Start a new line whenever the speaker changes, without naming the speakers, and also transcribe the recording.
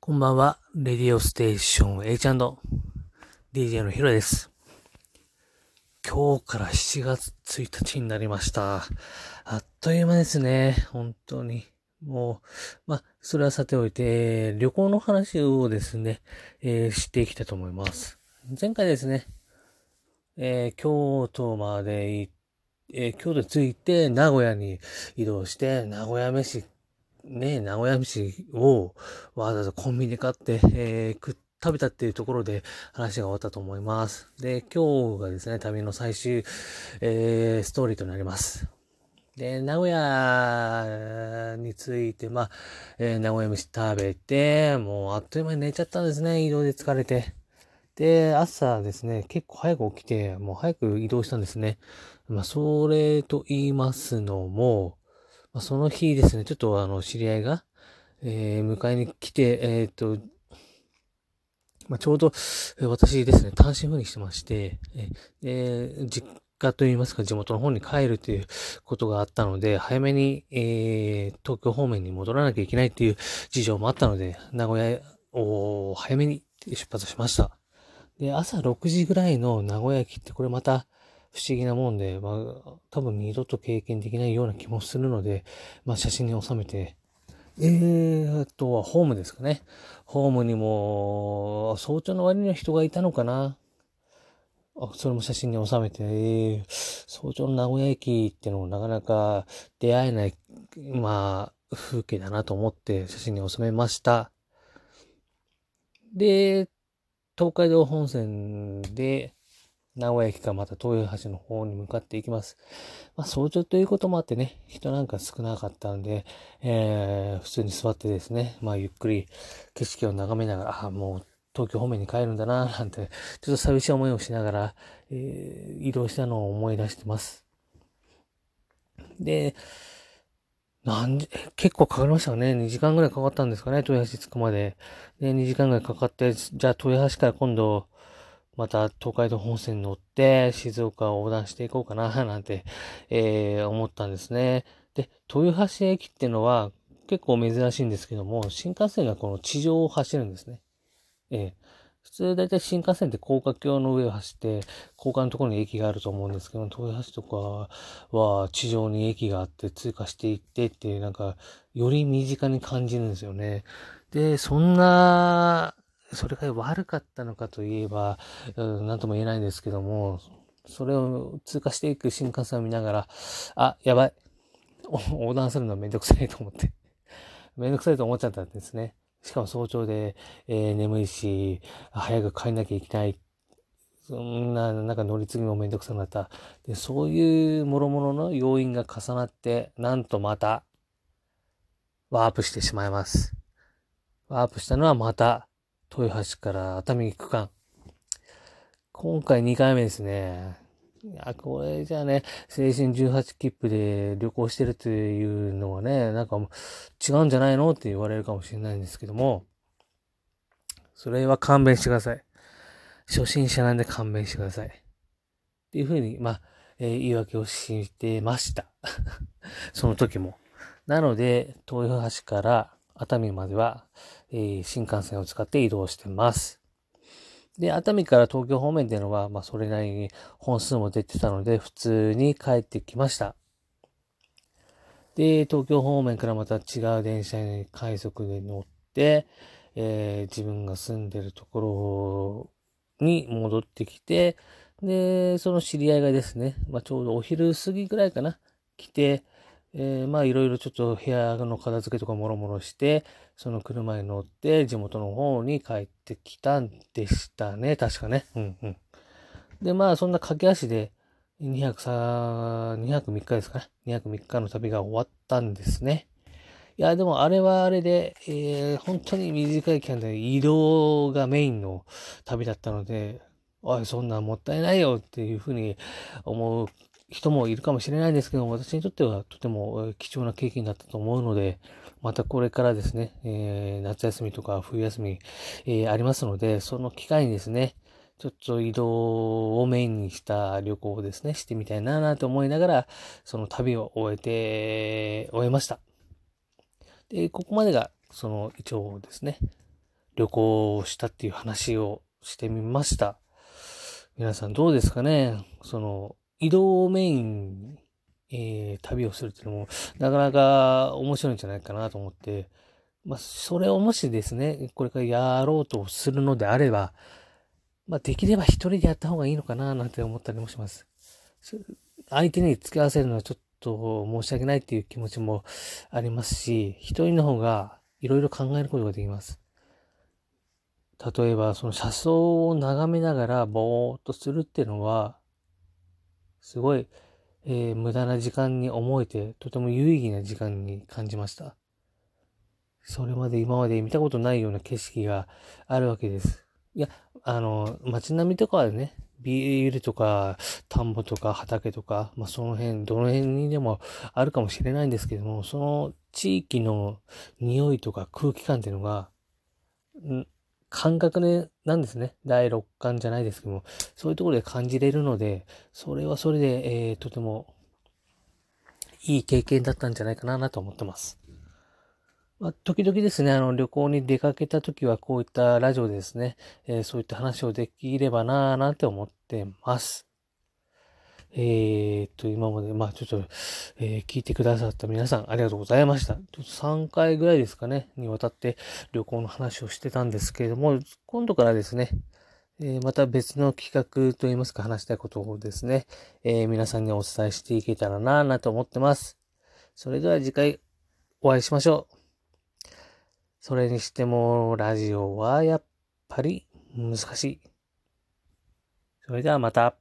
こんばんは。レディオステーション H& DJ のヒロです。今日から7月1日になりました。あっという間ですね。本当に。もう、まあ、それはさておいて、旅行の話をですね、えー、していきたいと思います。前回ですね、えー、京都まで行っ、えー、京都に着いて名古屋に移動して、名古屋飯ね、名古屋飯をわざわざコンビニで買って、えー、食べたっていうところで話が終わったと思います。で、今日がですね、旅の最終、えー、ストーリーとなります。で、名古屋について、まあ、えー、名古屋飯食べて、もうあっという間に寝ちゃったんですね、移動で疲れて。で、朝ですね、結構早く起きて、もう早く移動したんですね。まあ、それと言いますのも、まあ、その日ですね、ちょっとあの、知り合いが、えー、迎えに来て、えー、っと、まあ、ちょうど、私ですね、単身赴任してまして、えー、実家といいますか、地元の方に帰るということがあったので、早めに、えー、東京方面に戻らなきゃいけないっていう事情もあったので、名古屋を早めに出発しました。で、朝6時ぐらいの名古屋駅ってこれまた、不思議なもんで、まあ、多分二度と経験できないような気もするので、まあ、写真に収めて、えーと、ホームですかね。ホームにも、早朝の割には人がいたのかな。あ、それも写真に収めて、えー、早朝の名古屋駅ってのもなかなか出会えない、まあ、風景だなと思って写真に収めました。で、東海道本線で、名古屋駅かまた東洋橋の方に向かっていきます。まあ、早朝ということもあってね、人なんか少なかったんで、えー、普通に座ってですね、まあ、ゆっくり景色を眺めながら、あ、もう東京方面に帰るんだな、なんて、ちょっと寂しい思いをしながら、えー、移動したのを思い出してます。で、なん結構かかりましたね。2時間ぐらいかかったんですかね、豊橋着くまで。で、2時間ぐらいかかって、じゃあ豊橋から今度、また東海道本線に乗って静岡を横断していこうかな、なんて、えー、思ったんですね。で、豊橋駅っていうのは結構珍しいんですけども、新幹線がこの地上を走るんですね。えー、普通だいたい新幹線って高架橋の上を走って、高架のところに駅があると思うんですけど、豊橋とかは地上に駅があって通過していってっていう、なんか、より身近に感じるんですよね。で、そんなそれが悪かったのかといえば、何とも言えないんですけども、それを通過していく新幹線を見ながら、あ、やばい。横断するのはめんどくさいと思って。めんどくさいと思っちゃったんですね。しかも早朝で、えー、眠いし、早く帰んなきゃいけない。そんな、なんか乗り継ぎもめんどくさくなった。で、そういう諸々の要因が重なって、なんとまた、ワープしてしまいます。ワープしたのはまた、豊橋から熱海区間。今回2回目ですね。いや、これじゃあね、青春18切符で旅行してるっていうのはね、なんか違うんじゃないのって言われるかもしれないんですけども、それは勘弁してください。初心者なんで勘弁してください。っていうふうに、まあ、えー、言い訳をしてました。その時も。なので、豊橋から熱海までは、えー、新幹線を使って移動してます。で、熱海から東京方面っていうのは、まあ、それなりに本数も出てたので、普通に帰ってきました。で、東京方面からまた違う電車に快速で乗って、えー、自分が住んでるところに戻ってきて、で、その知り合いがですね、まあ、ちょうどお昼過ぎぐらいかな、来て、えー、まあいろいろちょっと部屋の片付けとかもろもろして、その車に乗って地元の方に帰ってきたんでしたね。確かね。うんうん。で、まあそんな駆け足で2泊さ、2泊3日ですかね。2泊3日の旅が終わったんですね。いや、でもあれはあれで、えー、本当に短い期間で移動がメインの旅だったので、おい、そんなんもったいないよっていうふうに思う人もいるかもしれないんですけど、私にとってはとても貴重な経験だったと思うので、またこれからですね、えー、夏休みとか冬休み、えー、ありますので、その機会にですね、ちょっと移動をメインにした旅行をですね、してみたいななと思いながら、その旅を終えて、終えました。で、ここまでが、その一応ですね、旅行をしたっていう話をしてみました。皆さんどうですかね？その、移動をメインえー、旅をするっていうのも、なかなか面白いんじゃないかなと思って、まあ、それをもしですね、これからやろうとするのであれば、まあ、できれば一人でやった方がいいのかな、なんて思ったりもします。相手に付き合わせるのはちょっと申し訳ないっていう気持ちもありますし、一人の方がいろいろ考えることができます。例えば、その車窓を眺めながらぼーっとするっていうのは、すごい、えー、無駄な時間に思えて、とても有意義な時間に感じました。それまで今まで見たことないような景色があるわけです。いや、あの、街並みとかはね、ビールとか、田んぼとか畑とか、まあ、その辺、どの辺にでもあるかもしれないんですけども、その地域の匂いとか空気感っていうのが、感覚ね、なんですね。第六感じゃないですけども、そういうところで感じれるので、それはそれで、えー、とてもいい経験だったんじゃないかなと思ってます。まあ、時々ですね、あの、旅行に出かけた時はこういったラジオでですね、えー、そういった話をできればなぁなんて思ってます。えー、っと、今まで、まあちょっと、えー、聞いてくださった皆さんありがとうございました。ちょっと3回ぐらいですかね、にわたって旅行の話をしてたんですけれども、今度からですね、えー、また別の企画といいますか話したいことをですね、えー、皆さんにお伝えしていけたらなぁなと思ってます。それでは次回お会いしましょう。それにしても、ラジオはやっぱり難しい。それではまた。